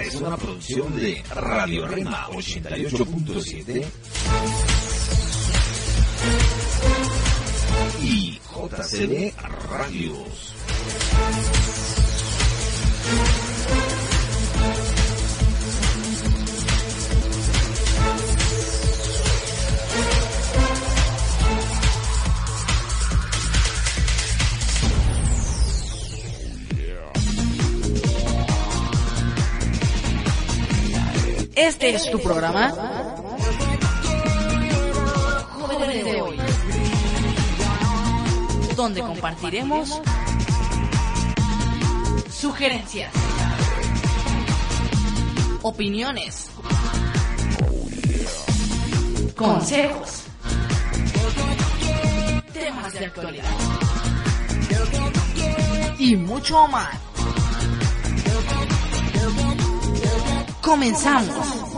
Es una producción de Radio Rema 88.7 y JCD Radios. Este es tu programa. Jóvenes de hoy. Donde compartiremos sugerencias, opiniones, consejos, temas de actualidad y mucho más. Comenzamos.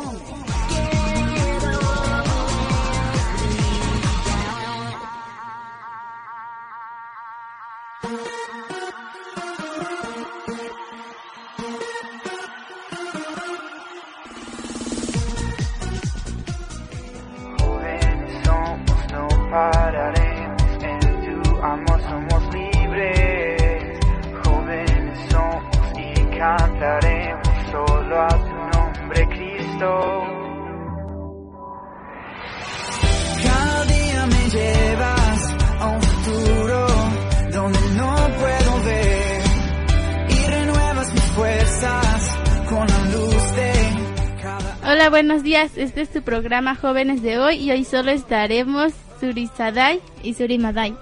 Hola, buenos días. Este es tu programa Jóvenes de hoy y hoy solo estaremos Surisadai y Surimadai.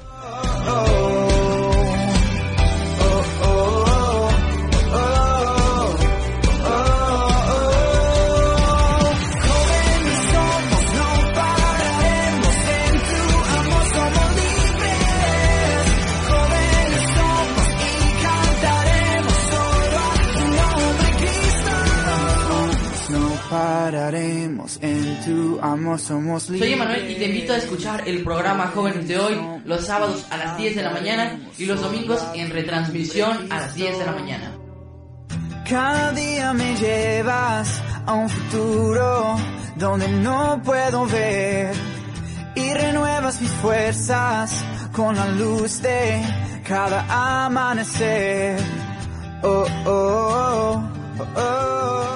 Somos. Soy Emanuel y te invito a escuchar el programa Jóvenes de hoy los sábados a las 10 de la mañana y los domingos en retransmisión a las 10 de la mañana. Cada día me llevas a un futuro donde no puedo ver y renuevas mis fuerzas con la luz de cada amanecer. Oh, oh, oh, oh, oh.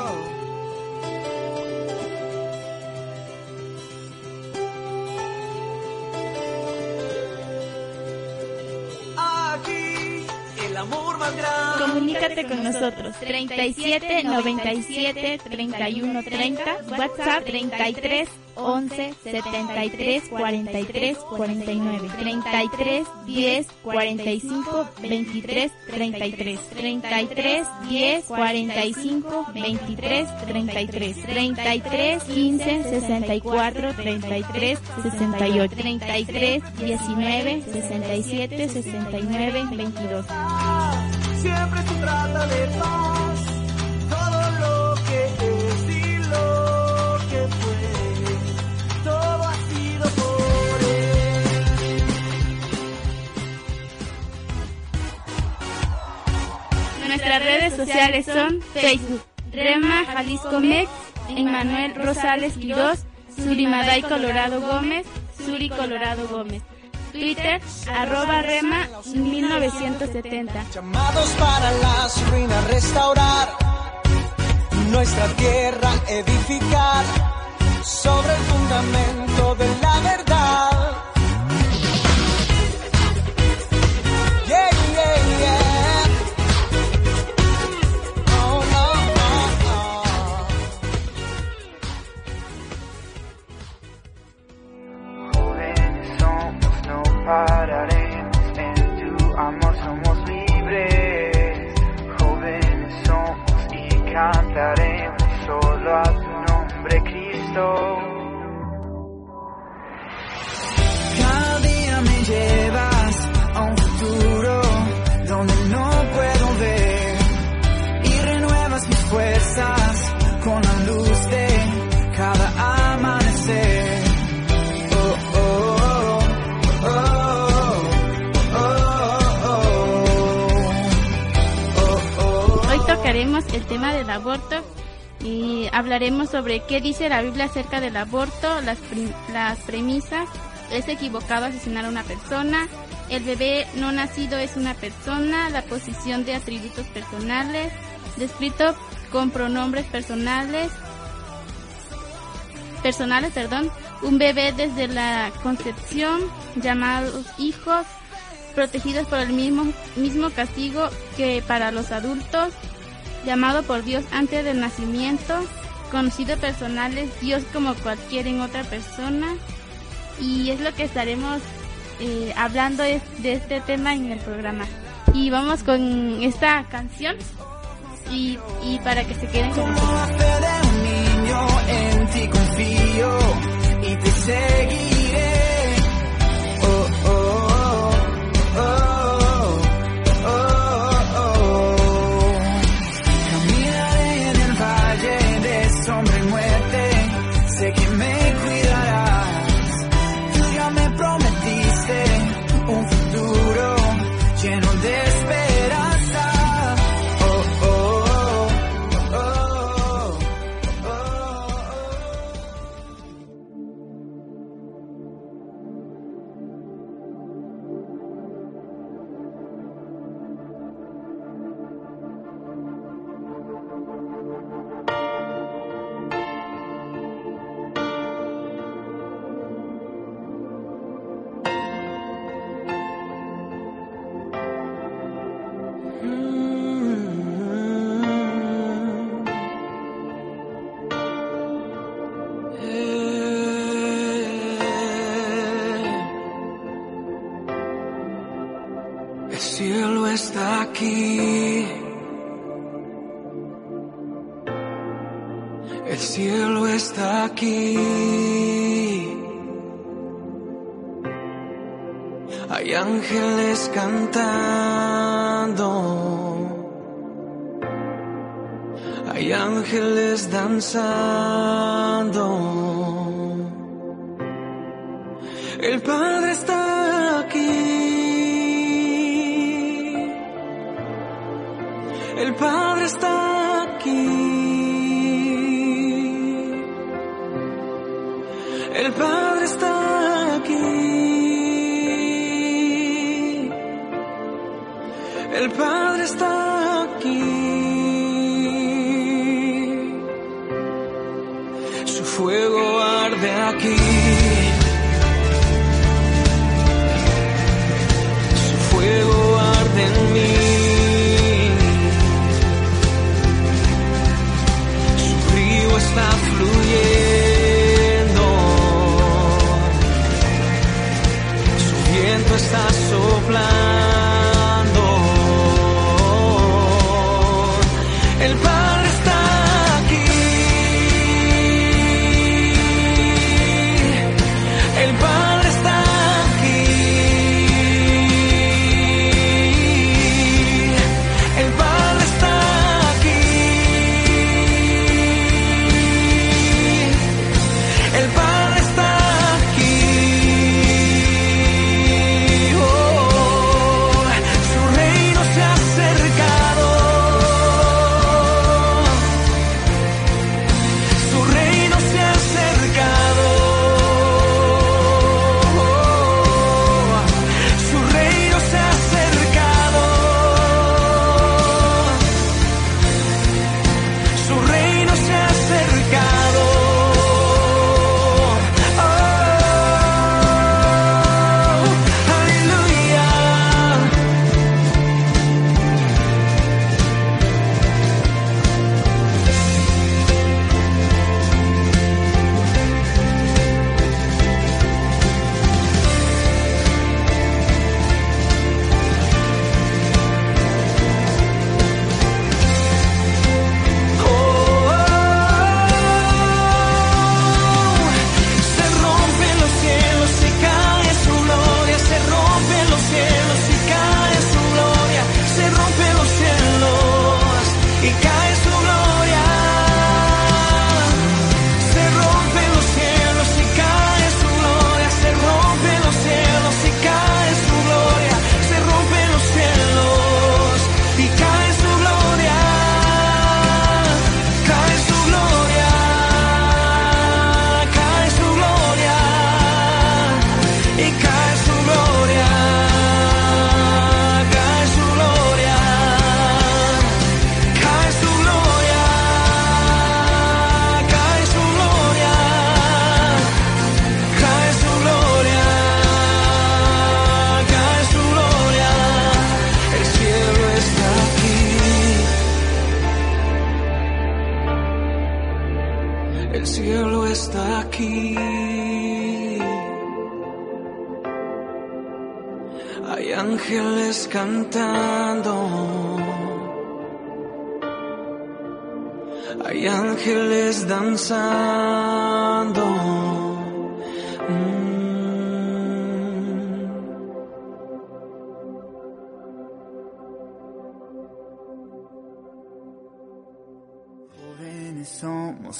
Comunícate con nosotros. 37 97 31 30. WhatsApp 33 11 73 43 49. 33 10 45 23 33. 33 10 45 23 33. 33 15 64 33 68. 33 19 67 69 22. Siempre se trata de paz, todo lo que es y lo que fue, todo ha sido por él. Nuestras redes sociales son Facebook, Rema Jalisco Mex, Emanuel Rosales Quirós, Surimaday Colorado Gómez, Suri Colorado Gómez. Twitter, arroba Rema 1970. Llamados para las ruinas restaurar, nuestra tierra edificar sobre el fundamento de la verdad. Tema del aborto y hablaremos sobre qué dice la Biblia acerca del aborto, las, las premisas, es equivocado asesinar a una persona, el bebé no nacido es una persona, la posición de atributos personales, descrito con pronombres personales, personales, perdón, un bebé desde la concepción, llamados hijos, protegidos por el mismo, mismo castigo que para los adultos, llamado por Dios antes del nacimiento, conocido personales, Dios como cualquier en otra persona, y es lo que estaremos eh, hablando de este tema en el programa. Y vamos con esta canción. Y, y para que se queden con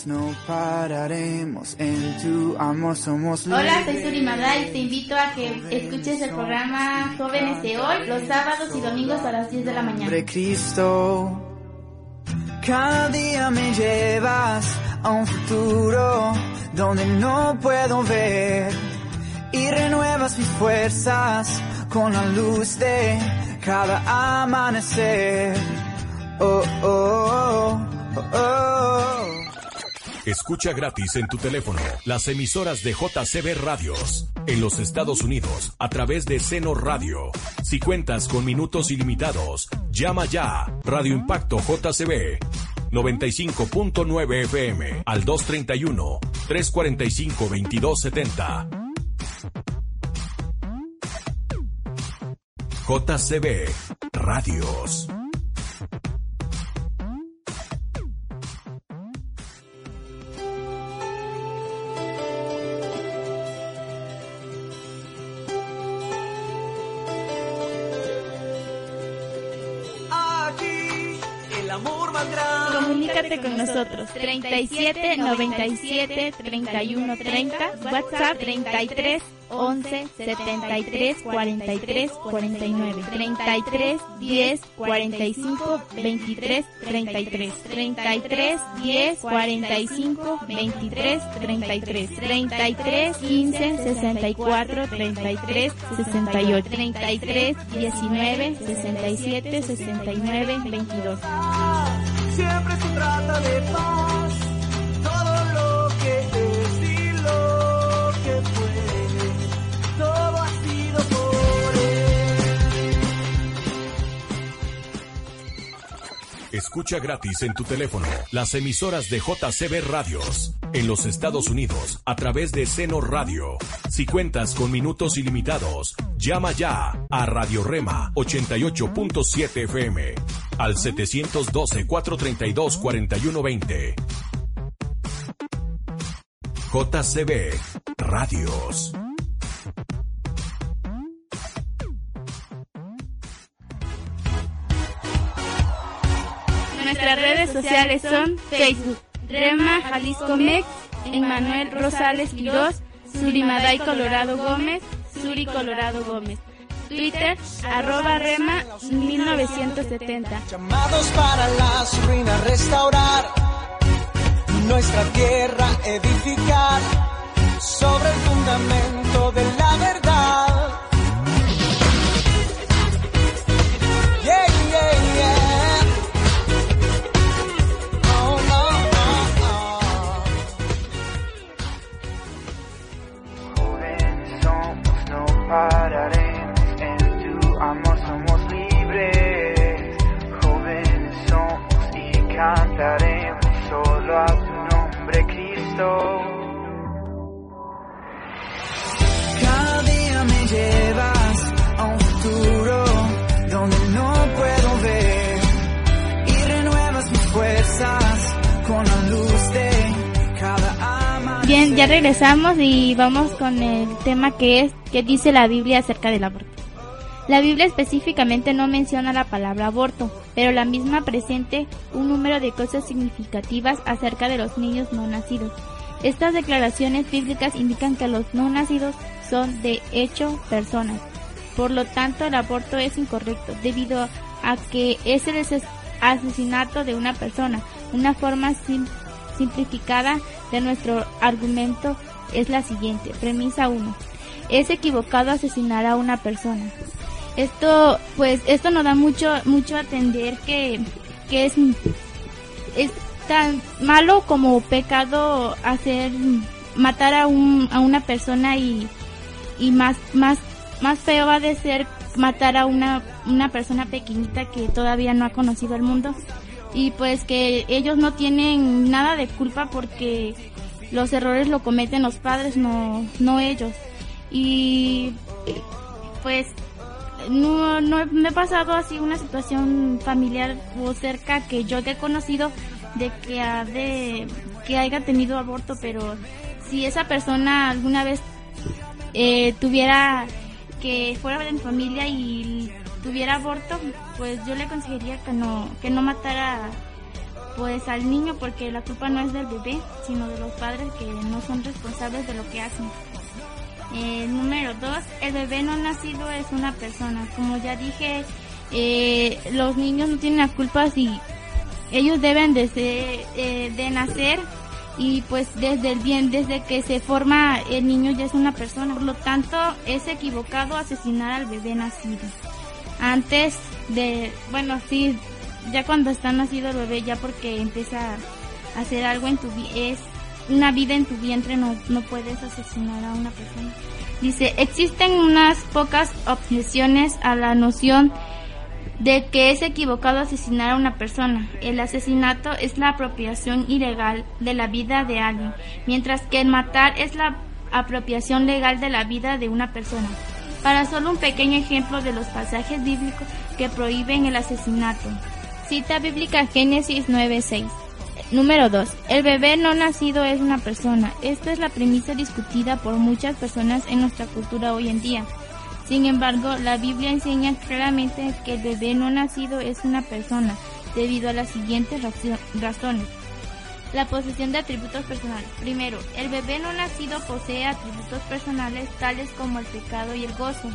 no pararemos. En tu amor somos Hola, soy libres. Suri Madá y te invito a que escuches el programa Jóvenes de Hoy los sábados y domingos a las 10 de la mañana. Cristo, cada día me llevas a un futuro donde no puedo ver y renuevas mis fuerzas con la luz de cada amanecer. Oh, oh, oh, oh, oh. Escucha gratis en tu teléfono las emisoras de JCB Radios en los Estados Unidos a través de Seno Radio. Si cuentas con minutos ilimitados, llama ya Radio Impacto JCB 95.9 FM al 231 345 2270. JCB Radios. Comunícate con nosotros 37 97 31 30 WhatsApp 33 11 73 43 49 33 10 45 23 33 33 10 45 23 33 33 15 64 33 68 33 19 67 69 22 Siempre se trata de paz. Todo lo que es y lo que fue. Todo ha sido por él. Escucha gratis en tu teléfono las emisoras de JCB Radios en los Estados Unidos a través de Seno Radio. Si cuentas con minutos ilimitados, llama ya a Radio Rema 88.7 FM al 712-432-4120. JCB Radios. Nuestras redes sociales son Facebook, Rema Jalisco Mex, Emanuel Rosales Quirós, Surimaday Colorado Gómez, Suri Colorado Gómez. Twitter, arroba Rema 1970. Llamados para las ruinas restaurar, nuestra tierra edificar sobre el fundamento de la verdad. Yeah, yeah, yeah. Oh, no, oh, oh. Jóvenes somos, no ya regresamos y vamos con el tema que es que dice la Biblia acerca del aborto. La Biblia específicamente no menciona la palabra aborto, pero la misma presente un número de cosas significativas acerca de los niños no nacidos. Estas declaraciones bíblicas indican que los no nacidos son de hecho personas. Por lo tanto, el aborto es incorrecto debido a que es el ases- asesinato de una persona. Una forma sim- simplificada de nuestro argumento es la siguiente. Premisa 1. Es equivocado asesinar a una persona. Esto, pues, esto nos da mucho, mucho a entender que, que es, es tan malo como pecado hacer, matar a un, a una persona y, y más, más, más feo va de ser matar a una, una persona pequeñita que todavía no ha conocido el mundo y pues que ellos no tienen nada de culpa porque los errores lo cometen los padres, no, no ellos. Y pues no, no me ha pasado así una situación familiar o cerca que yo te he conocido de que ha de que haya tenido aborto, pero si esa persona alguna vez eh, tuviera que fuera mi familia y tuviera aborto, pues yo le aconsejaría que no que no matara pues al niño porque la culpa no es del bebé, sino de los padres que no son responsables de lo que hacen. Eh, número dos, el bebé no nacido es una persona. Como ya dije, eh, los niños no tienen la culpa si ellos deben de, ser, eh, de nacer y pues desde el bien, desde que se forma el niño ya es una persona. Por lo tanto, es equivocado asesinar al bebé nacido. Antes de, bueno, sí, ya cuando está nacido el bebé, ya porque empieza a hacer algo en tu es una vida en tu vientre, no, no puedes asesinar a una persona. Dice, existen unas pocas objeciones a la noción de que es equivocado asesinar a una persona. El asesinato es la apropiación ilegal de la vida de alguien, mientras que el matar es la apropiación legal de la vida de una persona. Para solo un pequeño ejemplo de los pasajes bíblicos que prohíben el asesinato. Cita bíblica Génesis 9:6. Número 2. El bebé no nacido es una persona. Esta es la premisa discutida por muchas personas en nuestra cultura hoy en día. Sin embargo, la Biblia enseña claramente que el bebé no nacido es una persona, debido a las siguientes razones. La posesión de atributos personales. Primero, el bebé no nacido posee atributos personales tales como el pecado y el gozo.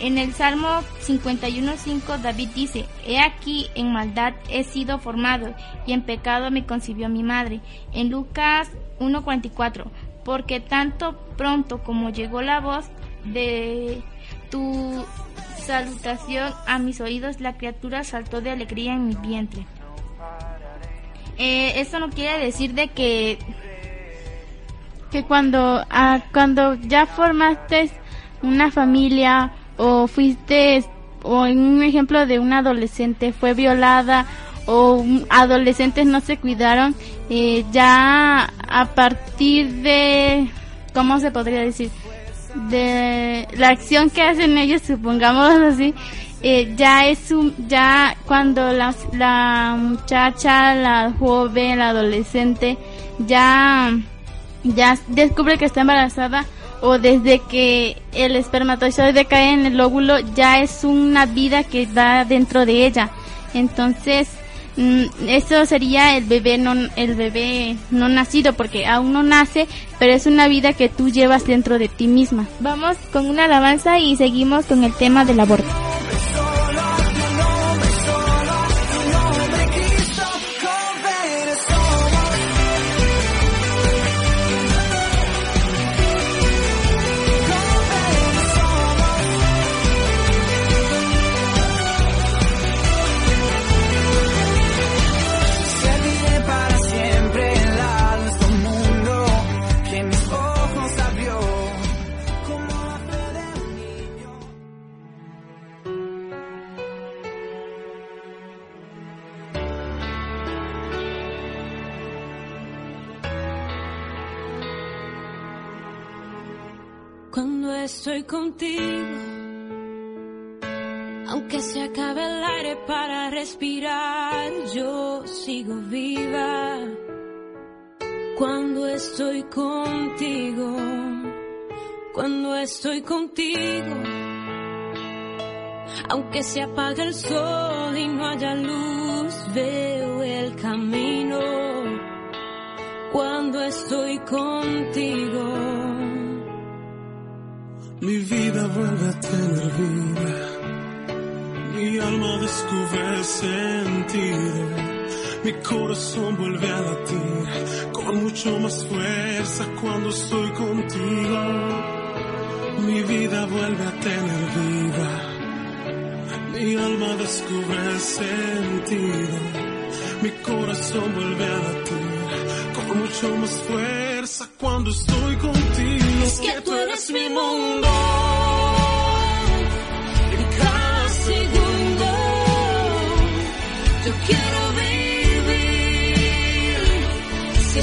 En el Salmo 51.5 David dice, He aquí en maldad he sido formado y en pecado me concibió mi madre. En Lucas 1.44, porque tanto pronto como llegó la voz de tu salutación a mis oídos, la criatura saltó de alegría en mi vientre. Eh, esto no quiere decir de que que cuando ah, cuando ya formaste una familia o fuiste o en un ejemplo de una adolescente fue violada o adolescentes no se cuidaron eh, ya a partir de cómo se podría decir de la acción que hacen ellos supongamos así eh, ya es un, ya cuando la, la muchacha la joven la adolescente ya ya descubre que está embarazada o desde que el espermatozoide cae en el óvulo ya es una vida que va dentro de ella. Entonces, mm, eso sería el bebé no el bebé no nacido porque aún no nace, pero es una vida que tú llevas dentro de ti misma. Vamos con una alabanza y seguimos con el tema del aborto. Contigo, aunque se acabe el aire para respirar, yo sigo viva. Cuando estoy contigo, cuando estoy contigo, aunque se apague el sol y no haya luz, veo el camino. Cuando estoy contigo. Mi vida vuelve a tener vida. Mi alma descubre sentido. Mi corazón vuelve a latir con mucho más fuerza cuando estoy contigo. Mi vida vuelve a tener vida. Mi alma descubre sentido. Mi corazón vuelve a latir mucho más fuerza cuando estoy contigo. Es que tú eres mi mundo. En cada segundo yo quiero vivir. Si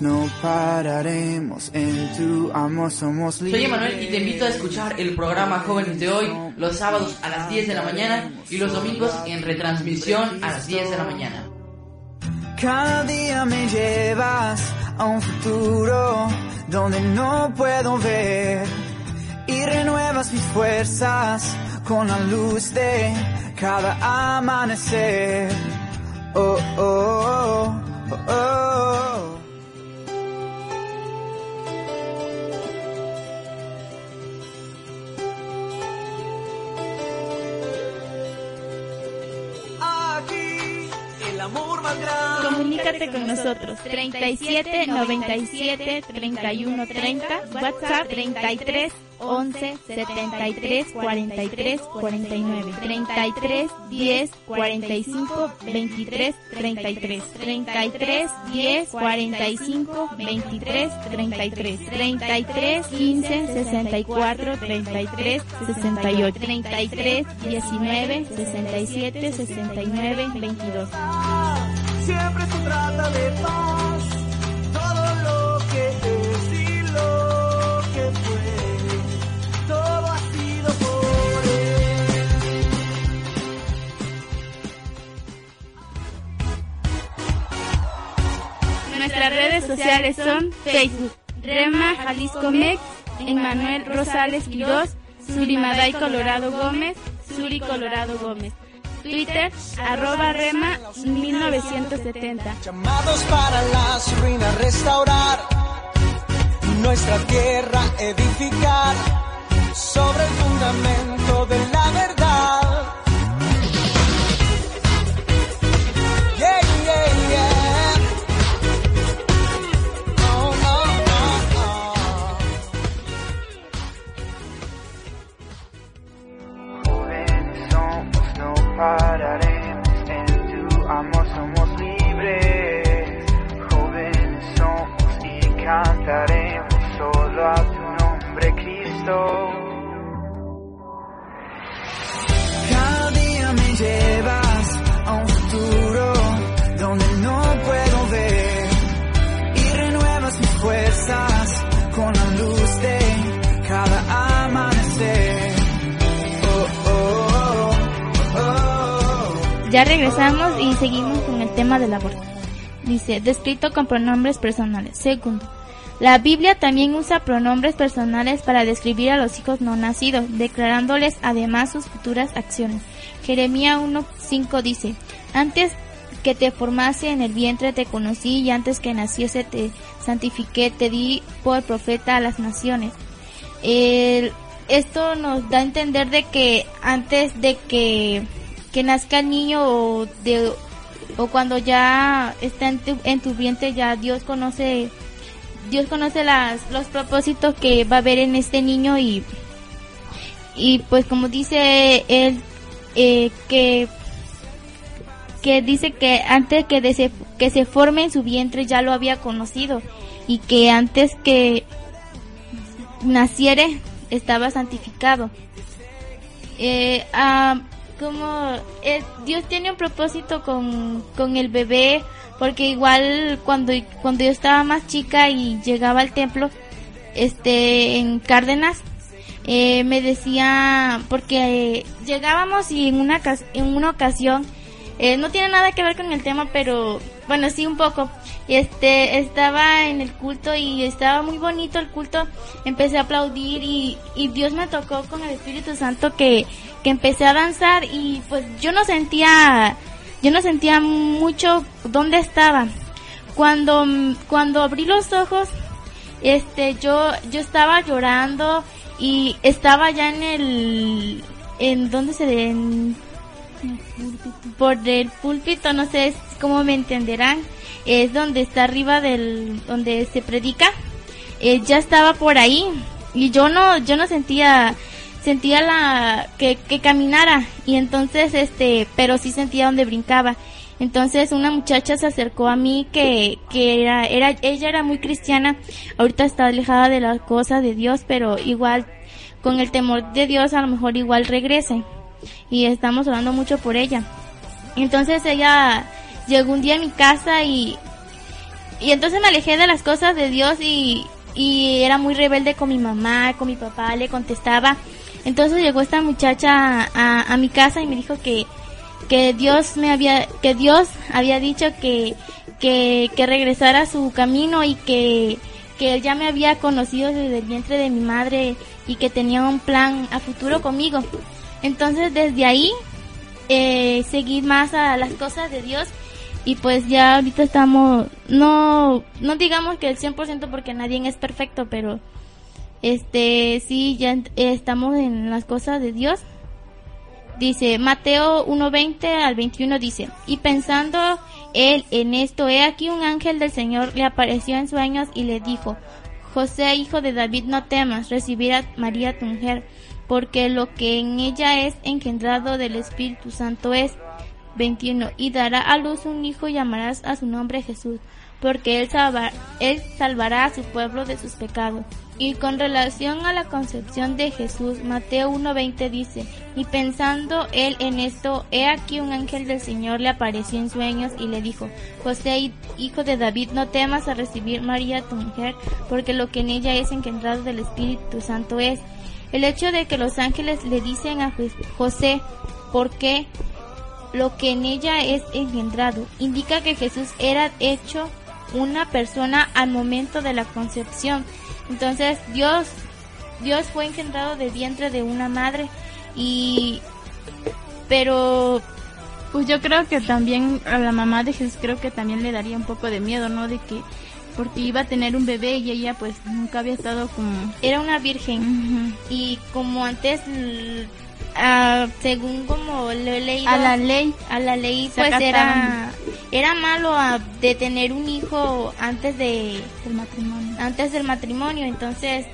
no pararemos. En tu amor somos Soy. Emanuel y te invito a escuchar el programa Jóvenes de hoy los sábados a las 10 de la mañana y los domingos en retransmisión a las 10 de la mañana. Cada día me llevas a un futuro donde no puedo ver y renuevas mis fuerzas con la luz de cada amanecer. Oh, oh, oh, oh, oh. Comunícate con nosotros 37 97 31 30 WhatsApp 33 11 73 43 49 33 10 45 23 33 33 10 45 23 33 33 15 64 33 68 33 19 67 69 22 Siempre se trata de paz. Todo lo que es y lo que fue. Todo ha sido por él. Nuestras redes sociales son Facebook, Rema Jalisco Mex, Emanuel Rosales Quirós, Surimaday Colorado Gómez, Suri Colorado Gómez. Twitter, arroba Rema 1970. Llamados para las ruinas restaurar, nuestra tierra edificar sobre el fundamento de la verdad. Descrito con pronombres personales. Segundo, la Biblia también usa pronombres personales para describir a los hijos no nacidos, declarándoles además sus futuras acciones. Jeremías 1.5 dice, antes que te formase en el vientre te conocí y antes que naciese te santifiqué, te di por profeta a las naciones. Esto nos da a entender de que antes de que, que nazca el niño o de o cuando ya está en tu, en tu vientre ya Dios conoce Dios conoce las los propósitos que va a haber en este niño y y pues como dice él eh, que que dice que antes que, de se, que se forme en su vientre ya lo había conocido y que antes que naciere estaba santificado. Eh, ah, como eh, Dios tiene un propósito con, con el bebé, porque igual cuando, cuando yo estaba más chica y llegaba al templo, este, en Cárdenas, eh, me decía, porque eh, llegábamos y en una, en una ocasión, eh, no tiene nada que ver con el tema, pero bueno, sí un poco. Este, estaba en el culto y estaba muy bonito el culto. Empecé a aplaudir y, y Dios me tocó con el Espíritu Santo que, empecé a danzar y pues yo no sentía, yo no sentía mucho dónde estaba. Cuando, cuando abrí los ojos, este, yo, yo estaba llorando y estaba ya en el, en donde se, en, por el púlpito, no sé cómo me entenderán, es donde está arriba del, donde se predica, eh, ya estaba por ahí y yo no, yo no sentía, sentía la, que, que caminara y entonces este, pero sí sentía donde brincaba. Entonces una muchacha se acercó a mí que, que era, era, ella era muy cristiana, ahorita está alejada de las cosas de Dios, pero igual con el temor de Dios a lo mejor igual regrese y estamos orando mucho por ella. Entonces ella llegó un día a mi casa y, y entonces me alejé de las cosas de Dios y, y era muy rebelde con mi mamá, con mi papá, le contestaba. Entonces llegó esta muchacha a, mi casa y me dijo que, que Dios me había, que Dios había dicho que, que, que regresara a su camino y que, que él ya me había conocido desde el vientre de mi madre y que tenía un plan a futuro conmigo. Entonces desde ahí eh, seguí más a las cosas de Dios y pues ya ahorita estamos, no, no digamos que el 100% porque nadie es perfecto, pero este sí, ya estamos en las cosas de Dios. Dice Mateo 1.20 al 21 dice, y pensando él en esto, he aquí un ángel del Señor le apareció en sueños y le dijo, José, hijo de David, no temas recibir a María tu mujer, porque lo que en ella es engendrado del Espíritu Santo es. 21. Y dará a luz un hijo y llamarás a su nombre Jesús, porque él, salva- él salvará a su pueblo de sus pecados. Y con relación a la concepción de Jesús, Mateo 1.20 dice, y pensando él en esto, he aquí un ángel del Señor le apareció en sueños y le dijo, José, hijo de David, no temas a recibir María tu mujer, porque lo que en ella es engendrado del Espíritu Santo es. El hecho de que los ángeles le dicen a José, ¿por qué? lo que en ella es engendrado. Indica que Jesús era hecho una persona al momento de la concepción. Entonces Dios, Dios fue engendrado de vientre de una madre y, pero Pues yo creo que también a la mamá de Jesús creo que también le daría un poco de miedo, ¿no? De que porque iba a tener un bebé y ella pues nunca había estado como era una virgen y como antes l- ah, según como lo he leído A la ley. a la ley pues era era malo ah, de tener un hijo antes de el matrimonio. antes del matrimonio entonces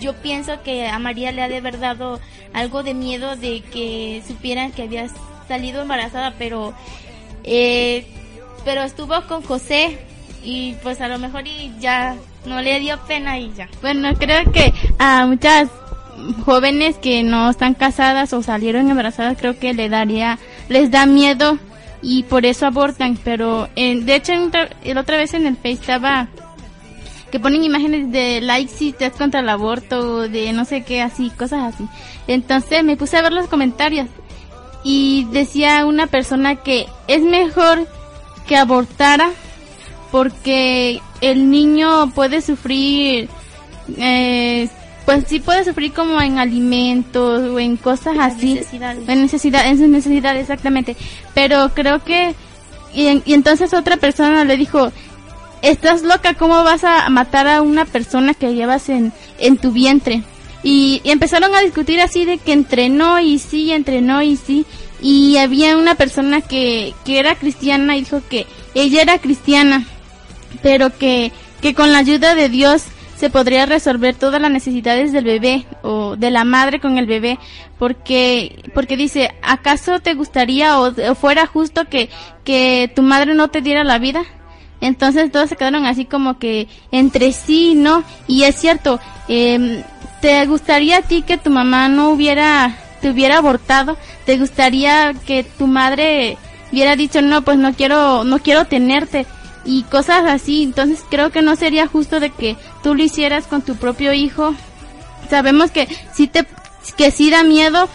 yo pienso que a María le ha de haber dado algo de miedo de que supieran que había salido embarazada pero eh, pero estuvo con José y pues a lo mejor y ya no le dio pena y ya Bueno, creo que a muchas jóvenes que no están casadas o salieron embarazadas creo que le daría les da miedo y por eso abortan, pero en, de hecho la otra vez en el Face estaba que ponen imágenes de likes si te es contra el aborto de no sé qué así, cosas así. Entonces me puse a ver los comentarios y decía una persona que es mejor que abortara porque el niño puede sufrir, eh, pues sí puede sufrir como en alimentos o en cosas así, necesidades. en necesidad, en sus necesidades exactamente. Pero creo que y, y entonces otra persona le dijo, estás loca, ¿cómo vas a matar a una persona que llevas en, en tu vientre? Y, y empezaron a discutir así de que entrenó y sí, entrenó y sí. y había una persona que, que era cristiana y dijo que ella era cristiana, pero que, que con la ayuda de Dios se podría resolver todas las necesidades del bebé o de la madre con el bebé porque porque dice acaso te gustaría o, fuera justo que que tu madre no te diera la vida entonces todos se quedaron así como que entre sí no y es cierto em, te gustaría a ti que tu mamá no hubiera te hubiera abortado te gustaría que tu madre hubiera dicho no pues no quiero no quiero tenerte y cosas así. Entonces creo que no sería justo de que tú lo hicieras con tu propio hijo. Sabemos que sí te que sí da miedo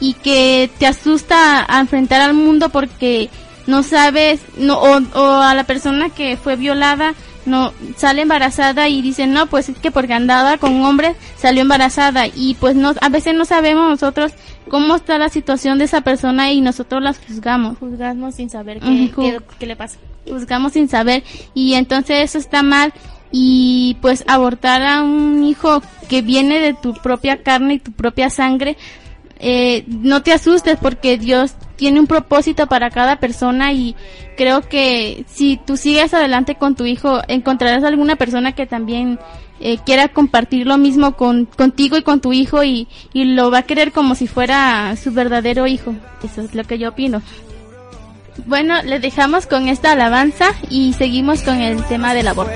y que te asusta a enfrentar al mundo porque no sabes no o, o a la persona que fue violada no sale embarazada y dice no pues es que porque andaba con hombres salió embarazada y pues no a veces no sabemos nosotros cómo está la situación de esa persona y nosotros las juzgamos Juzgamos sin saber qué, qué le pasa. Juzgamos sin saber y entonces eso está mal y pues abortar a un hijo que viene de tu propia carne y tu propia sangre eh, no te asustes porque Dios tiene un propósito para cada persona y creo que si tú sigues adelante con tu hijo encontrarás alguna persona que también eh, quiera compartir lo mismo con, contigo y con tu hijo y, y lo va a querer como si fuera su verdadero hijo. Eso es lo que yo opino. Bueno, le dejamos con esta alabanza y seguimos con el tema del aborto.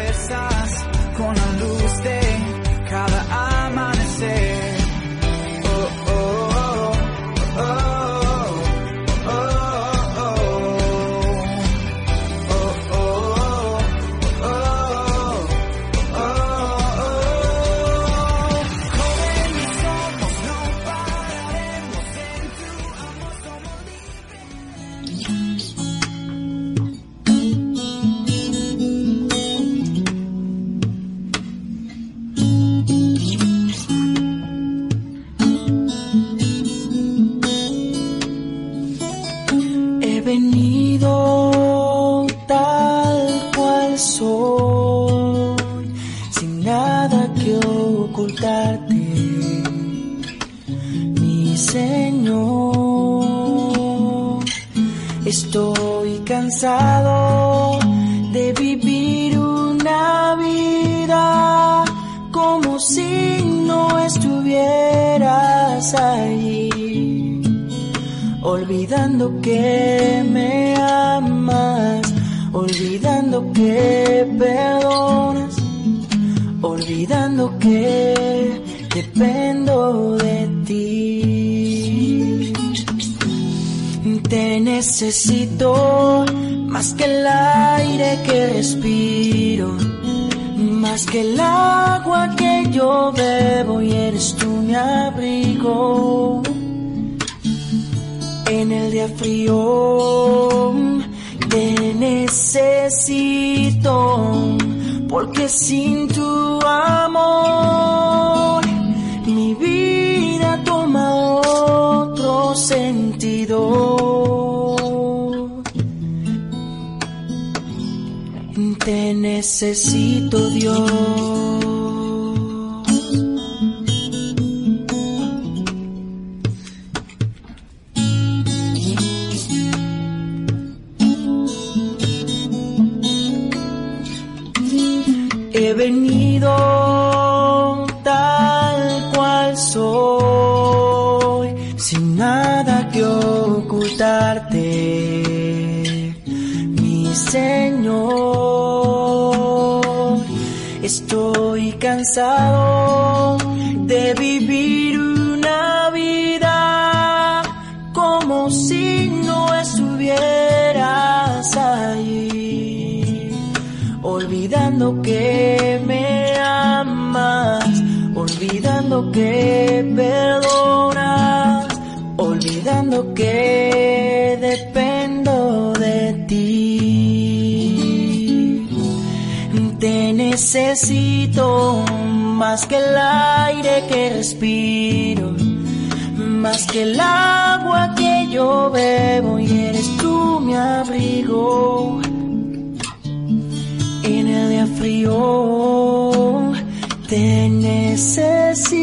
Venido tal cual soy, sin nada que ocultarte, mi Señor. Estoy cansado de vivir una vida como si no estuvieras allí olvidando que me amas, olvidando que perdonas, olvidando que dependo de ti. Te necesito más que el aire que respiro, más que el agua que yo bebo y eres tú mi abrigo en el día frío te necesito porque sin tu amor mi vida toma otro sentido. Te necesito Dios venido tal cual soy, sin nada que ocultarte, mi Señor. Estoy cansado de vivir olvidando que me amas, olvidando que perdonas, olvidando que dependo de ti. Te necesito más que el aire que respiro, más que el agua que yo bebo y eres tú mi abrigo de frío. Te necesito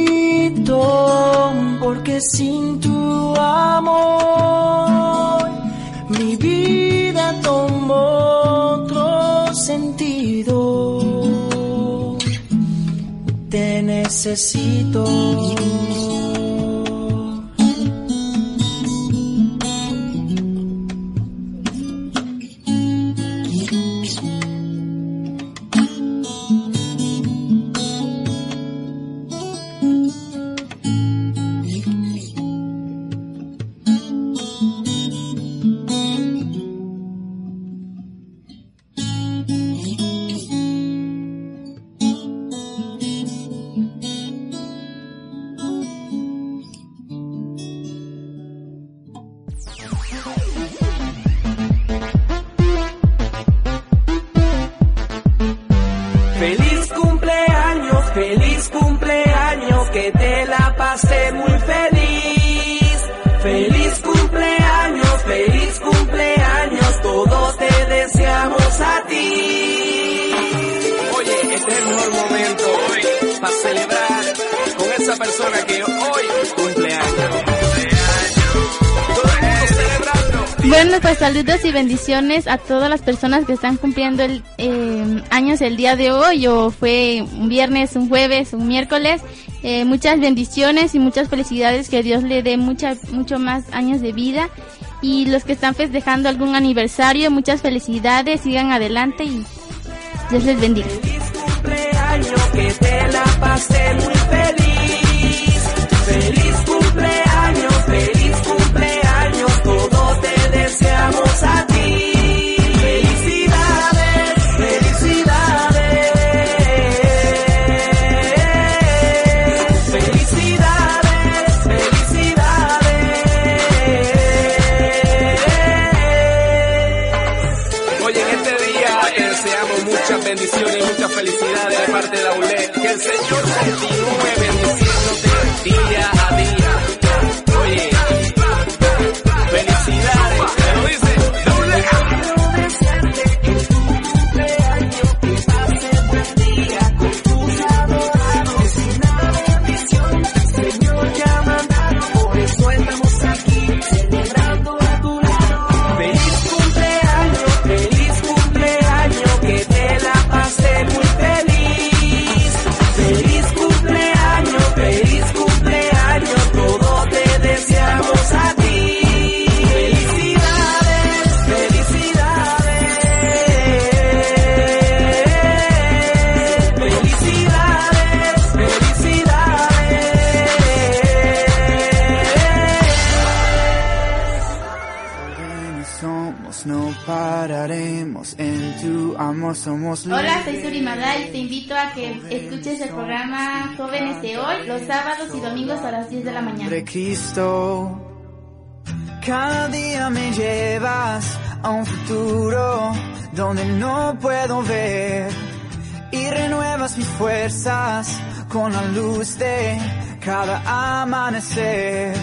porque sin tu amor mi vida tomó otro sentido. Te necesito. Y bendiciones a todas las personas que están cumpliendo el, eh, años el día de hoy o fue un viernes, un jueves, un miércoles. Eh, muchas bendiciones y muchas felicidades, que Dios le dé mucha, mucho más años de vida. Y los que están festejando algún aniversario, muchas felicidades, sigan adelante y Dios les bendiga. Parte de la ULE. Que el Señor continúe bendiciéndote día. Y te invito a que escuches el programa Jóvenes de Hoy los sábados y domingos a las 10 de la mañana. Cristo. Cada día me llevas a un futuro donde no puedo ver y renuevas mis fuerzas con la luz de cada amanecer.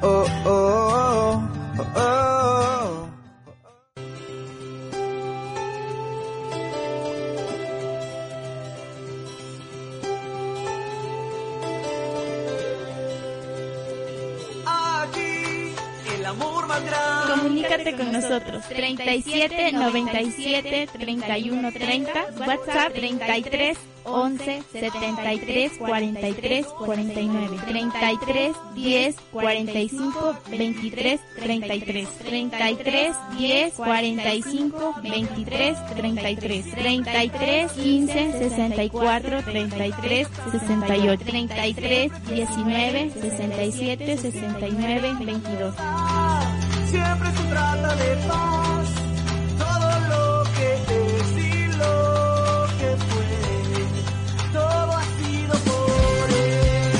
Oh, oh, oh, oh, oh. Comunícate con nosotros 37 97 31 30 WhatsApp 33 11 73 43 49 33 10 45 23 33 33 10 45 23 33 33 15 64 33 68 33 19 67 69 22 Siempre se trata de paz. Todo lo que es y lo que fue. Todo ha sido por él.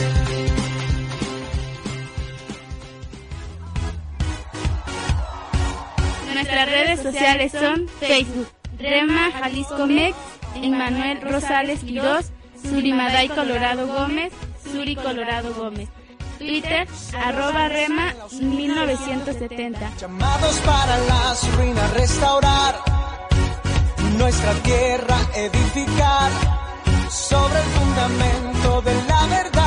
Nuestras redes sociales son Facebook, Rema Jalisco Mex, Emmanuel Rosales Quirós, Surimaday Colorado Gómez, Suri Colorado Gómez. Twitter, arroba Rema 1970. Llamados para las ruinas restaurar. Nuestra tierra edificar. Sobre el fundamento de la verdad.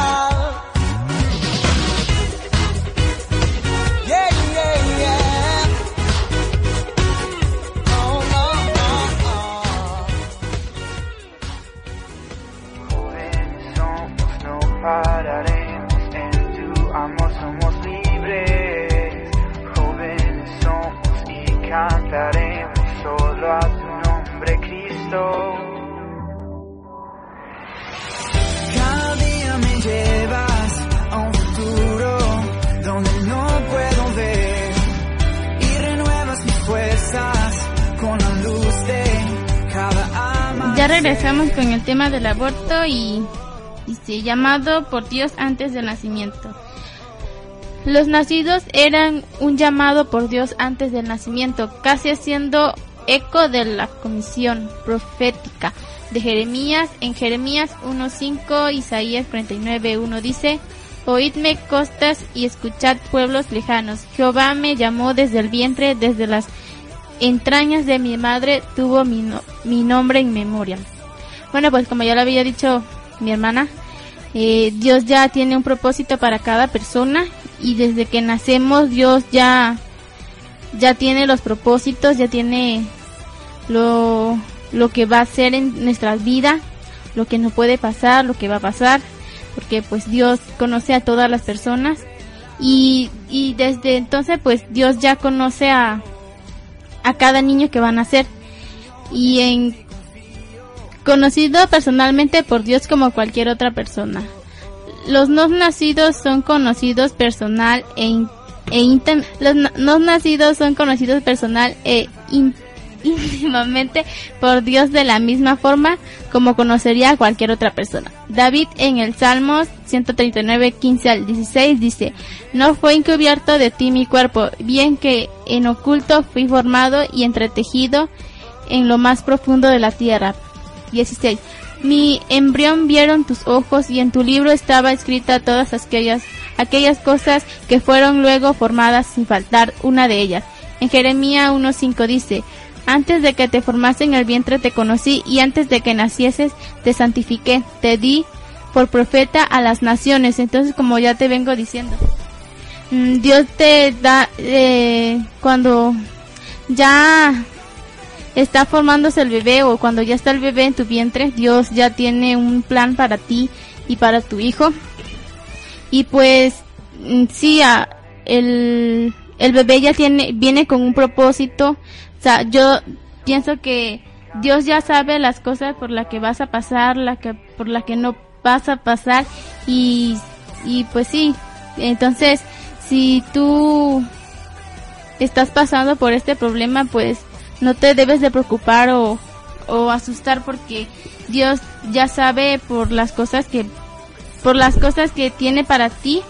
Ya regresamos con el tema del aborto y dice llamado por Dios antes del nacimiento. Los nacidos eran un llamado por Dios antes del nacimiento, casi haciendo eco de la comisión profética de Jeremías. En Jeremías 1.5, Isaías 49.1 dice, Oídme costas y escuchad pueblos lejanos. Jehová me llamó desde el vientre, desde las entrañas de mi madre tuvo mi, no- mi nombre en memoria. Bueno, pues como ya lo había dicho mi hermana, eh, Dios ya tiene un propósito para cada persona y desde que nacemos Dios ya ya tiene los propósitos, ya tiene lo, lo que va a hacer en nuestras vidas, lo que nos puede pasar, lo que va a pasar, porque pues Dios conoce a todas las personas y, y desde entonces pues Dios ya conoce a, a cada niño que va a nacer y en conocido personalmente por Dios como cualquier otra persona. Los no nacidos son conocidos personal e, e los no nacidos son conocidos personal e íntimamente por Dios de la misma forma como conocería cualquier otra persona. David en el Salmos 139, 15 al 16 dice, No fue encubierto de ti mi cuerpo, bien que en oculto fui formado y entretejido en lo más profundo de la tierra. 16. Mi embrión vieron tus ojos y en tu libro estaba escrita todas aquellas, aquellas cosas que fueron luego formadas sin faltar una de ellas. En Jeremías 1.5 dice, antes de que te formase en el vientre te conocí y antes de que nacieses te santifiqué, te di por profeta a las naciones. Entonces, como ya te vengo diciendo, mm, Dios te da, eh, cuando ya está formándose el bebé o cuando ya está el bebé en tu vientre, Dios ya tiene un plan para ti y para tu hijo. Y pues mm, sí, el, el bebé ya tiene, viene con un propósito. Sea, yo pienso que Dios ya sabe las cosas por las que vas a pasar, la que, por las que no vas a pasar y, y pues sí, entonces si tú estás pasando por este problema, pues no te debes de preocupar o, o asustar porque Dios ya sabe por las cosas que por las cosas que tiene para ti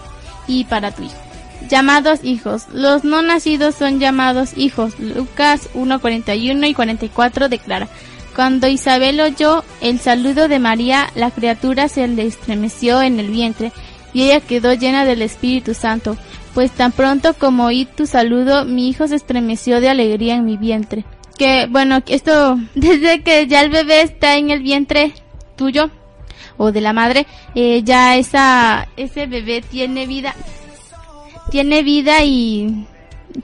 y para tu hijo. Llamados hijos. Los no nacidos son llamados hijos. Lucas 1:41 y 44 declara. Cuando Isabel oyó el saludo de María, la criatura se le estremeció en el vientre y ella quedó llena del Espíritu Santo. Pues tan pronto como oí tu saludo, mi hijo se estremeció de alegría en mi vientre. Que bueno, esto desde que ya el bebé está en el vientre tuyo o de la madre, eh, ya esa ese bebé tiene vida, tiene vida y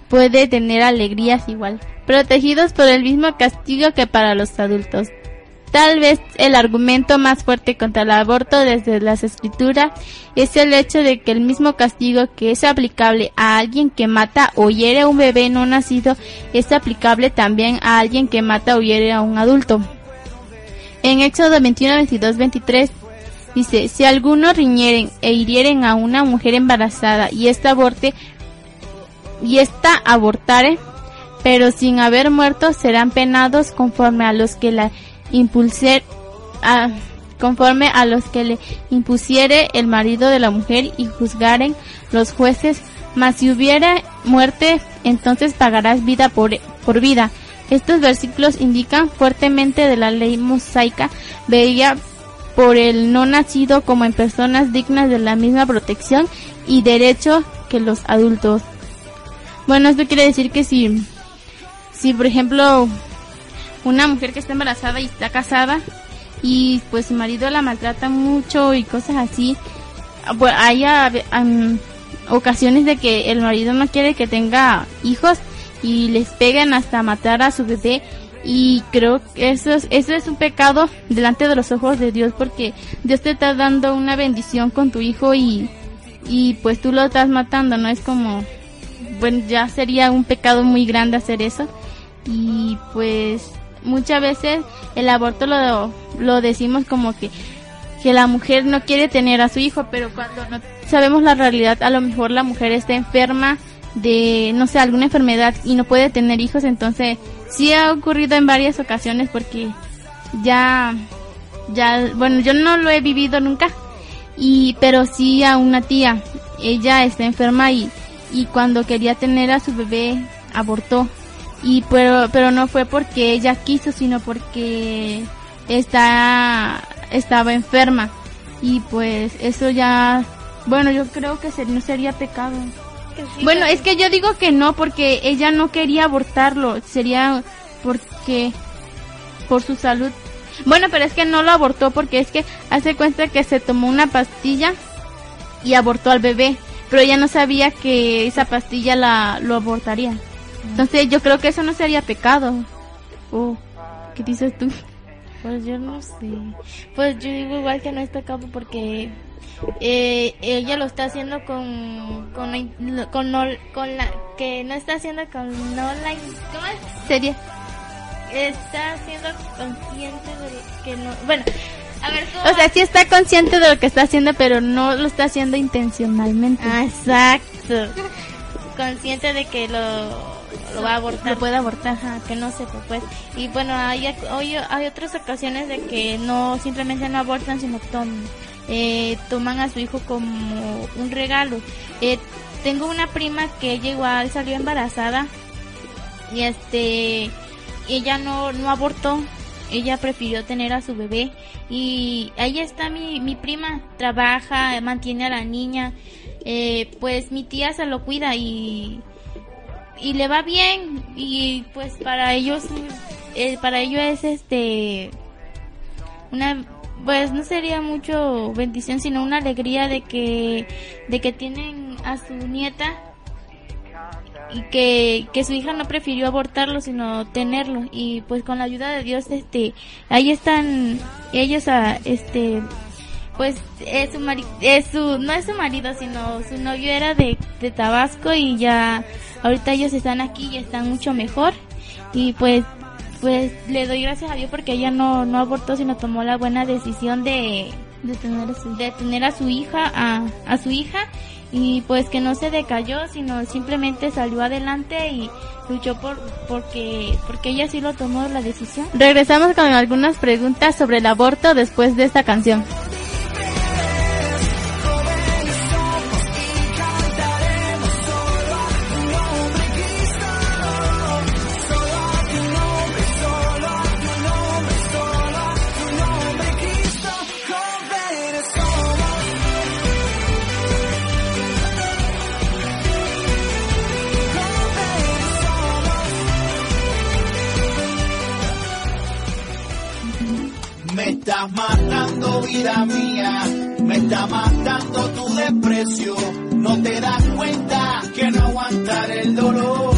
puede tener alegrías igual. Protegidos por el mismo castigo que para los adultos. Tal vez el argumento más fuerte contra el aborto desde las escrituras es el hecho de que el mismo castigo que es aplicable a alguien que mata o hiere a un bebé no nacido es aplicable también a alguien que mata o hiere a un adulto. En Éxodo 21, 22, 23 dice, si algunos riñeren e hirieren a una mujer embarazada y esta aborte y esta abortare, pero sin haber muerto serán penados conforme a los que la impulser, conforme a los que le impusiere el marido de la mujer y juzgaren los jueces, mas si hubiera muerte, entonces pagarás vida por, por vida. Estos versículos indican fuertemente de la ley mosaica, veía por el no nacido como en personas dignas de la misma protección y derecho que los adultos. Bueno, esto quiere decir que si, si por ejemplo, una mujer que está embarazada y está casada y pues su marido la maltrata mucho y cosas así, pues hay ocasiones de que el marido no quiere que tenga hijos y les pegan hasta matar a su bebé y creo que eso es, eso es un pecado delante de los ojos de Dios porque Dios te está dando una bendición con tu hijo y, y pues tú lo estás matando, ¿no? Es como, bueno, ya sería un pecado muy grande hacer eso y pues muchas veces el aborto lo, lo decimos como que, que la mujer no quiere tener a su hijo, pero cuando no sabemos la realidad, a lo mejor la mujer está enferma de, no sé, alguna enfermedad y no puede tener hijos, entonces sí ha ocurrido en varias ocasiones porque ya, ya, bueno, yo no lo he vivido nunca, y, pero sí a una tía, ella está enferma y, y cuando quería tener a su bebé abortó. Y pero pero no fue porque ella quiso sino porque está estaba enferma. Y pues eso ya bueno yo creo que no sería pecado bueno es que yo digo que no porque ella no quería abortarlo. Sería porque por su salud. Bueno pero es que no lo abortó porque es que hace cuenta que se tomó una pastilla y abortó al bebé pero ella no sabía que esa pastilla la lo abortaría. Entonces yo creo que eso no sería pecado. Oh, ¿qué dices tú? Pues yo no sé. Pues yo digo igual que no es pecado porque eh, ella lo está haciendo con con la, con, la que no está haciendo con no la ¿cómo es? sería está siendo consciente de que no bueno a ver ¿cómo O sea, sí está consciente de lo que está haciendo, pero no lo está haciendo intencionalmente. Ah, exacto. Consciente de que lo, lo va a abortar. Lo puede abortar. Ajá, que no sepa, pues. Y bueno, hay, hoy hay otras ocasiones de que no simplemente no abortan, sino tom- eh, toman a su hijo como un regalo. Eh, tengo una prima que ella igual salió embarazada y este ella no no abortó. Ella prefirió tener a su bebé y ahí está mi, mi prima. Trabaja mantiene a la niña. Eh, pues mi tía se lo cuida y y le va bien. Y pues para ellos eh, para ello es este una pues no sería mucho bendición sino una alegría de que de que tienen a su nieta y que, que su hija no prefirió abortarlo sino tenerlo. Y pues con la ayuda de Dios este ahí están ellos a este pues es su marido es su no es su marido sino su novio era de, de Tabasco y ya ahorita ellos están aquí y están mucho mejor. Y pues pues le doy gracias a Dios porque ella no no abortó sino tomó la buena decisión de de tener a su, de tener a su hija a, a su hija. Y pues que no se decayó sino simplemente salió adelante y luchó por porque porque ella sí lo tomó la decisión. Regresamos con algunas preguntas sobre el aborto después de esta canción. Estás matando vida mía, me está matando tu desprecio. No te das cuenta que no aguantar el dolor.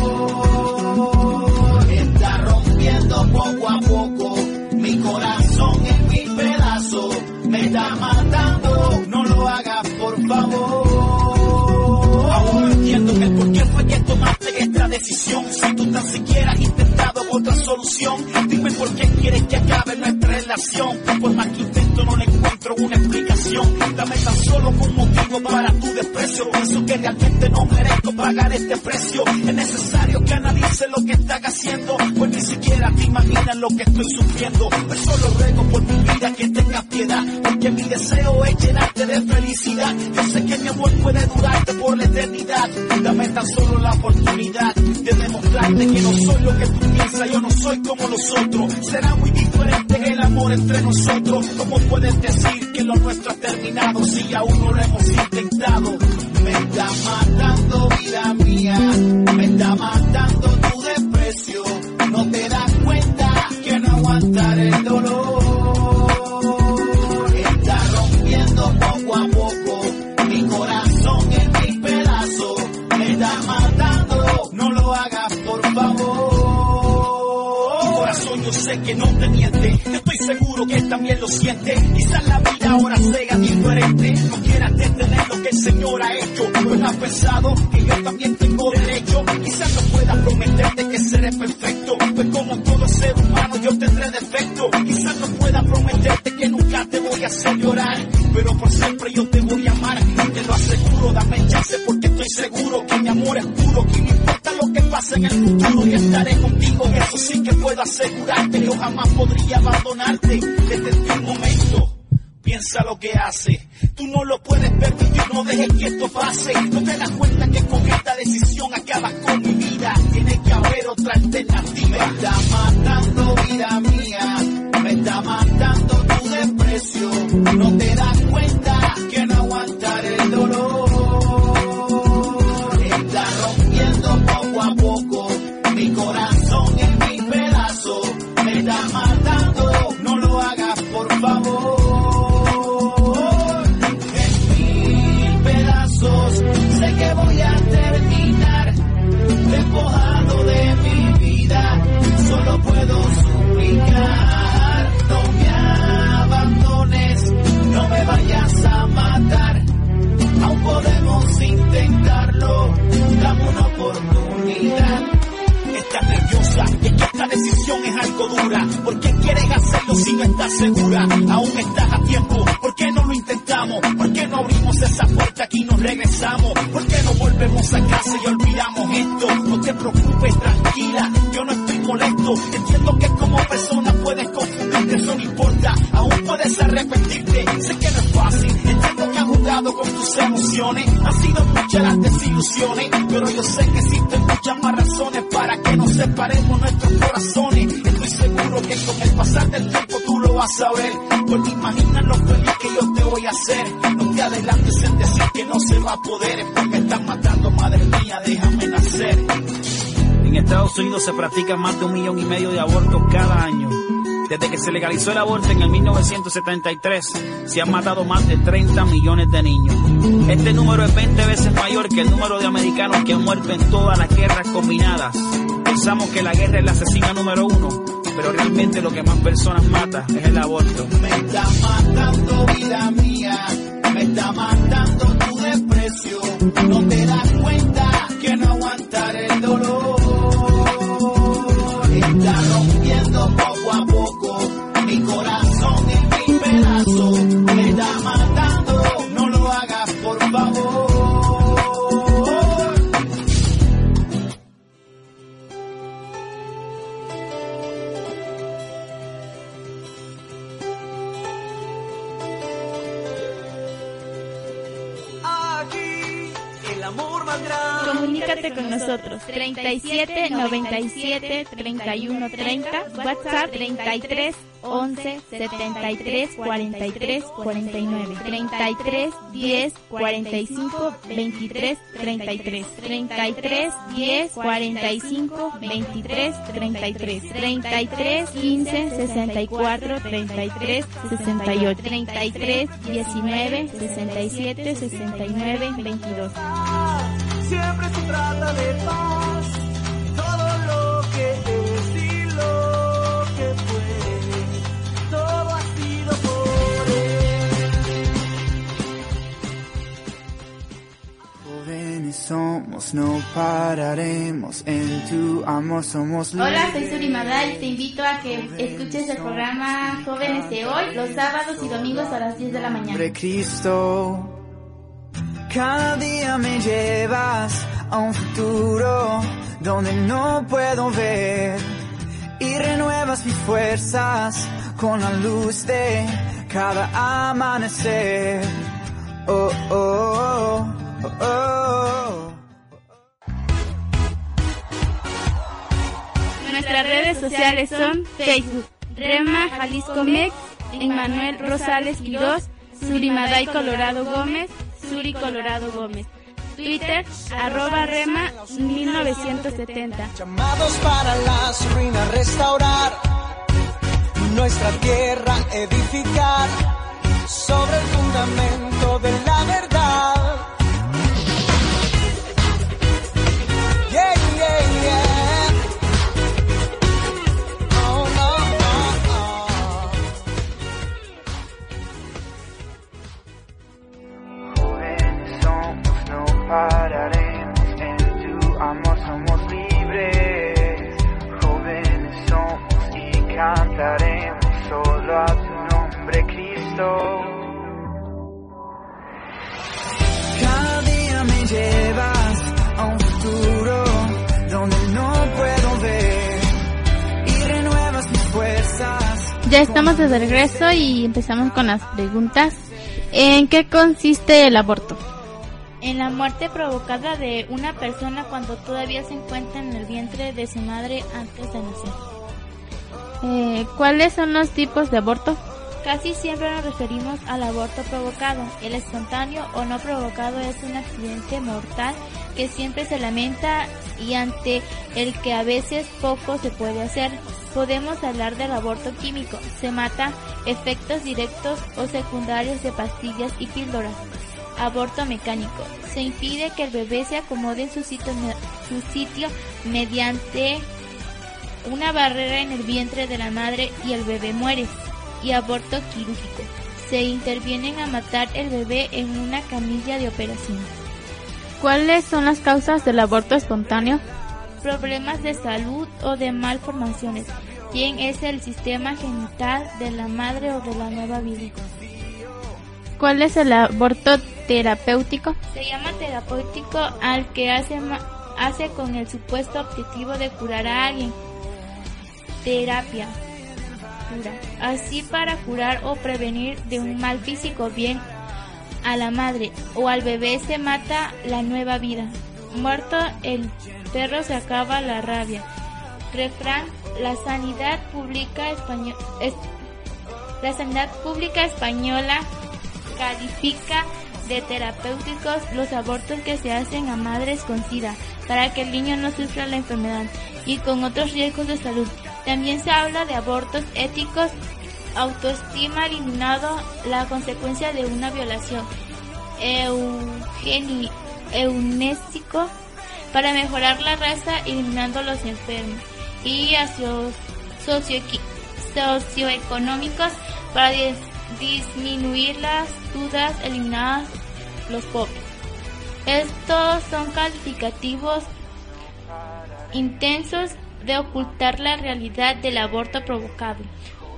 Que tomaste esta decisión. Si tú tan siquiera has intentado otra solución, dime por qué quieres que acabe nuestra relación. Por más que intento no le encuentro una explicación. Dame tan solo un motivo para tu desprecio. Pienso que realmente no merezco pagar este precio. Es necesario que analice lo que estás haciendo, pues ni siquiera te imaginas lo que estoy sufriendo. Pues solo ruego por mi vida que tengas piedad, porque mi deseo es llenarte de felicidad. Yo sé que mi amor puede durarte por la eternidad. Dame tan solo la oportunidad de demostrarte que no soy lo que tú piensas, yo no soy como los otros. Será muy diferente el amor entre nosotros. ¿Cómo puedes decir que lo nuestro ha terminado si aún no lo hemos intentado? Me está matando vida mía, me está matando tu desprecio. No te das cuenta que no aguantar el dolor. Quizás la vida ahora sea diferente, no quieras detener lo que el Señor ha hecho. Pues has pensado que yo también tengo derecho. Quizás no pueda prometerte que seré perfecto, pues como todo ser humano yo tendré defecto. Quizás no pueda prometerte que nunca te voy a hacer llorar, pero por siempre yo te voy a amar. Te lo aseguro, dame chance porque estoy seguro que mi amor es puro. Que no importa lo que pase en el futuro, y estaré contigo. Eso sí que puedo asegurarte, yo jamás podría abandonarte. Piensa lo que hace, tú no lo puedes permitir, no dejes que esto pase. No te das cuenta que con esta decisión acabas con mi vida. Tiene que haber otra alternativa. Me está matando vida mía, me está matando se practican más de un millón y medio de abortos cada año. Desde que se legalizó el aborto en el 1973, se han matado más de 30 millones de niños. Este número es 20 veces mayor que el número de americanos que han muerto en todas las guerras combinadas. Pensamos que la guerra es la asesina número uno, pero realmente lo que más personas mata es el aborto. Me está matando vida mía, me está matando tu desprecio. No te das cuenta que no aguantar el dolor. 97 31 30 WhatsApp 33 11 73 43 49 33 10 45 23 33 33 10 45 23 33 33 15 64 33 68 33 19 67 69 22 Siempre se trata de paz. No pararemos. En tu amor somos Hola, soy Suri Maday y te invito a que escuches el programa Jóvenes de Hoy los sábados y domingos a las 10 de la mañana. Cristo. Cada día me llevas a un futuro donde no puedo ver y renuevas mis fuerzas con la luz de cada amanecer. Oh, oh, oh, oh, oh. Nuestras redes sociales son Facebook, Rema Jalisco Mex, Emmanuel Rosales Quirós, Surimaday Colorado Gómez, Suri Colorado Gómez. Twitter, arroba Rema 1970. Llamados para las ruinas restaurar, nuestra tierra edificar sobre el fundamento de la verdad. Cada día me llevas a un futuro donde no puedo ver y renuevas mis fuerzas. Ya estamos de regreso y empezamos con las preguntas. ¿En qué consiste el aborto? En la muerte provocada de una persona cuando todavía se encuentra en el vientre de su madre antes de nacer. Eh, ¿Cuáles son los tipos de aborto? Casi siempre nos referimos al aborto provocado. El espontáneo o no provocado es un accidente mortal que siempre se lamenta y ante el que a veces poco se puede hacer. Podemos hablar del aborto químico. Se mata efectos directos o secundarios de pastillas y píldoras. Aborto mecánico. Se impide que el bebé se acomode en su sitio, su sitio mediante una barrera en el vientre de la madre y el bebé muere. Y aborto quirúrgico. Se intervienen a matar el bebé en una camilla de operación. ¿Cuáles son las causas del aborto espontáneo? Problemas de salud o de malformaciones. ¿Quién es el sistema genital de la madre o de la nueva vida? ¿Cuál es el aborto terapéutico? Se llama terapéutico al que hace, hace con el supuesto objetivo de curar a alguien. Terapia. Así para curar o prevenir de un mal físico bien a la madre o al bebé se mata la nueva vida. Muerto el perro se acaba la rabia. Refrán, la sanidad pública española la sanidad pública española califica de terapéuticos los abortos que se hacen a madres con SIDA para que el niño no sufra la enfermedad y con otros riesgos de salud. También se habla de abortos éticos, autoestima eliminado, la consecuencia de una violación, eugeni, eunésico para mejorar la raza eliminando los enfermos y socioequi- socioeconómicos para dis- disminuir las dudas eliminadas los pobres. Estos son calificativos intensos de ocultar la realidad del aborto provocado.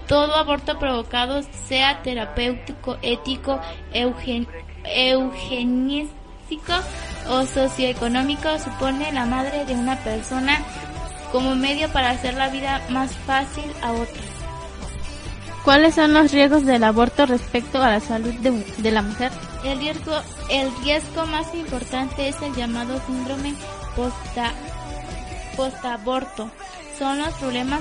Todo aborto provocado, sea terapéutico, ético, eugen, eugenístico o socioeconómico, supone la madre de una persona como medio para hacer la vida más fácil a otros. ¿Cuáles son los riesgos del aborto respecto a la salud de, de la mujer? El riesgo, el riesgo más importante es el llamado síndrome posta, postaborto. Son los problemas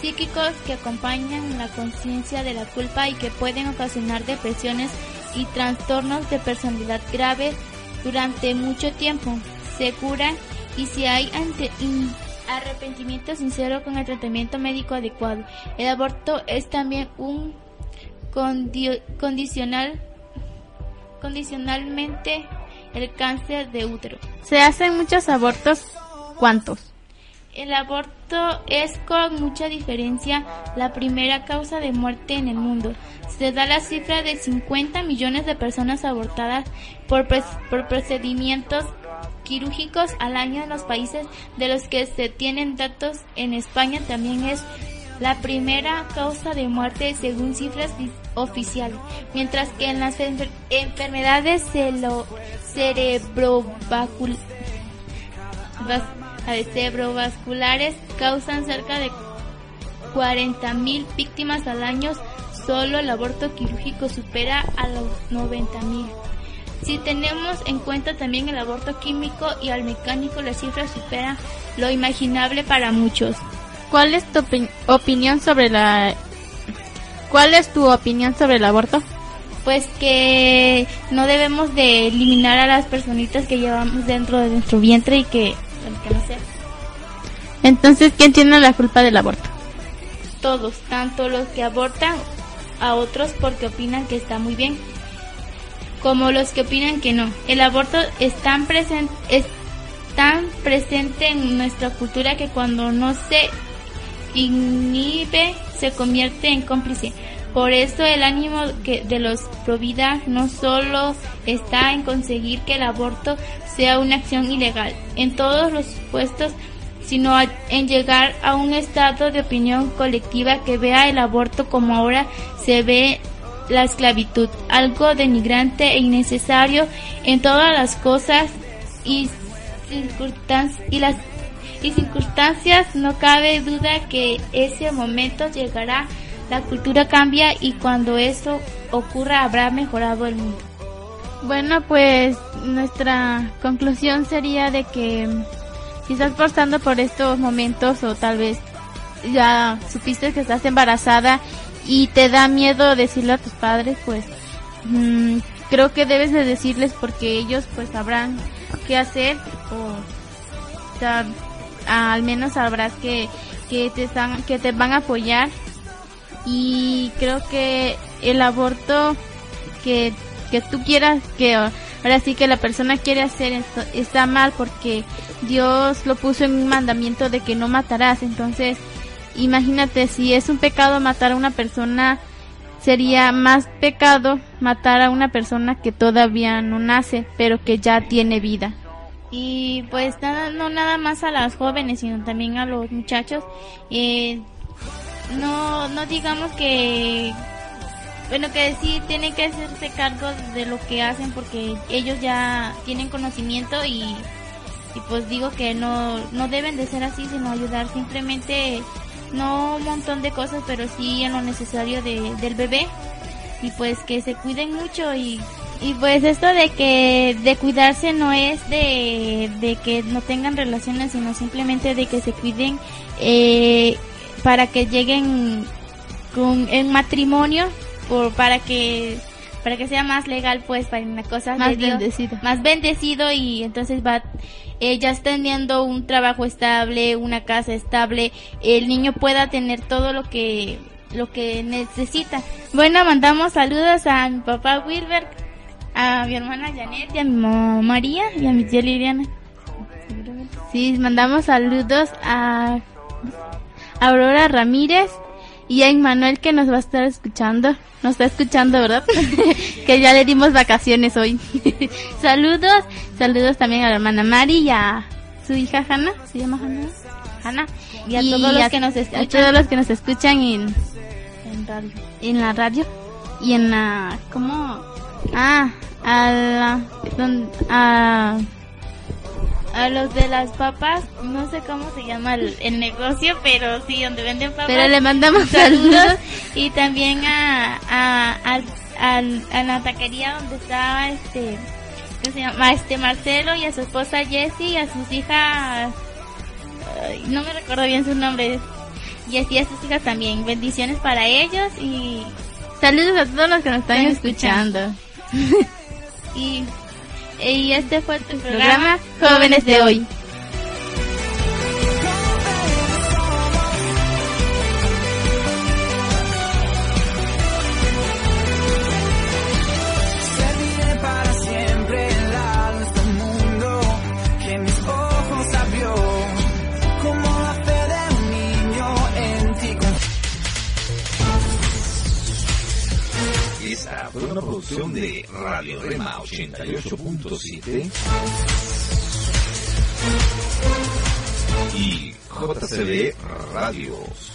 psíquicos que acompañan la conciencia de la culpa y que pueden ocasionar depresiones y trastornos de personalidad graves durante mucho tiempo. Se curan y si hay arrepentimiento sincero con el tratamiento médico adecuado. El aborto es también un condi- condicional condicionalmente el cáncer de útero. Se hacen muchos abortos. ¿Cuántos? El aborto es con mucha diferencia la primera causa de muerte en el mundo. Se da la cifra de 50 millones de personas abortadas por, procedimientos quirúrgicos al año en los países de los que se tienen datos. En España también es la primera causa de muerte según cifras oficiales, mientras que en las enfer- enfermedades celo- cerebrovasculares causan cerca de 40.000 víctimas al año. Solo el aborto quirúrgico supera a los 90.000. Si tenemos en cuenta también el aborto químico y al mecánico, la cifra supera lo imaginable para muchos. ¿Cuál es tu opi- opinión sobre la ¿Cuál es tu opinión sobre el aborto? Pues que no debemos de eliminar a las personitas que llevamos dentro de nuestro vientre y que, que no Entonces, ¿quién tiene la culpa del aborto? todos, tanto los que abortan a otros porque opinan que está muy bien, como los que opinan que no. El aborto es tan, presen- es tan presente en nuestra cultura que cuando no se inhibe se convierte en cómplice. Por eso el ánimo que de los provida no solo está en conseguir que el aborto sea una acción ilegal en todos los puestos, sino en llegar a un estado de opinión colectiva que vea el aborto como ahora se ve la esclavitud, algo denigrante e innecesario en todas las cosas y circunstancias y las y circunstancias no cabe duda que ese momento llegará la cultura cambia y cuando eso ocurra habrá mejorado el mundo. Bueno, pues nuestra conclusión sería de que si estás pasando por estos momentos o tal vez ya supiste que estás embarazada y te da miedo decirle a tus padres, pues mm, creo que debes de decirles porque ellos pues sabrán qué hacer o sea, al menos sabrás que, que te están que te van a apoyar. Y creo que el aborto que, que tú quieras que ahora sí que la persona quiere hacer esto, está mal porque Dios lo puso en un mandamiento de que no matarás entonces imagínate si es un pecado matar a una persona sería más pecado matar a una persona que todavía no nace pero que ya tiene vida Y pues nada, no nada más a las jóvenes, sino también a los muchachos. Eh, no, no digamos que, bueno, que sí tienen que hacerse cargo de lo que hacen porque ellos ya tienen conocimiento y, y pues digo que no, no deben de ser así, sino ayudar simplemente, no un montón de cosas, pero sí en lo necesario de, del bebé. Y pues que se cuiden mucho y y pues esto de que de cuidarse no es de, de que no tengan relaciones, sino simplemente de que se cuiden eh, para que lleguen con en matrimonio por para que para que sea más legal pues para una cosa Más Dios, bendecido. más bendecido y entonces va ellas teniendo un trabajo estable, una casa estable, el niño pueda tener todo lo que lo que necesita. Bueno, mandamos saludos a mi papá Wilber, a mi hermana Janet y a mi mamá María y a mi tía Liliana. Sí, mandamos saludos a Aurora Ramírez y a Emmanuel que nos va a estar escuchando. Nos está escuchando, ¿verdad? que ya le dimos vacaciones hoy. saludos, saludos también a la hermana Mari y a su hija Hanna. ¿Se llama Hanna? Hanna. Y a todos los que nos escuchan. A todos los que nos escuchan en, En radio. en la radio y en la... ¿Cómo? Ah, a la... don- a A los de las papas, no sé cómo se llama el, el negocio, pero sí, donde venden papas. Pero le mandamos saludos. Y también a, a, al- a la taquería donde estaba este, ¿cómo se llama? Este Marcelo y a su esposa Jessie y a sus hijas, ay, no me recuerdo bien sus nombres. Y así a sus hijas también. Bendiciones para ellos y Saludos a todos los que nos están Están escuchando. y, y este fue tu Programa programa Jóvenes de hoy. Esta fue una producción de Radio Rema 88.7 y JCB Radios.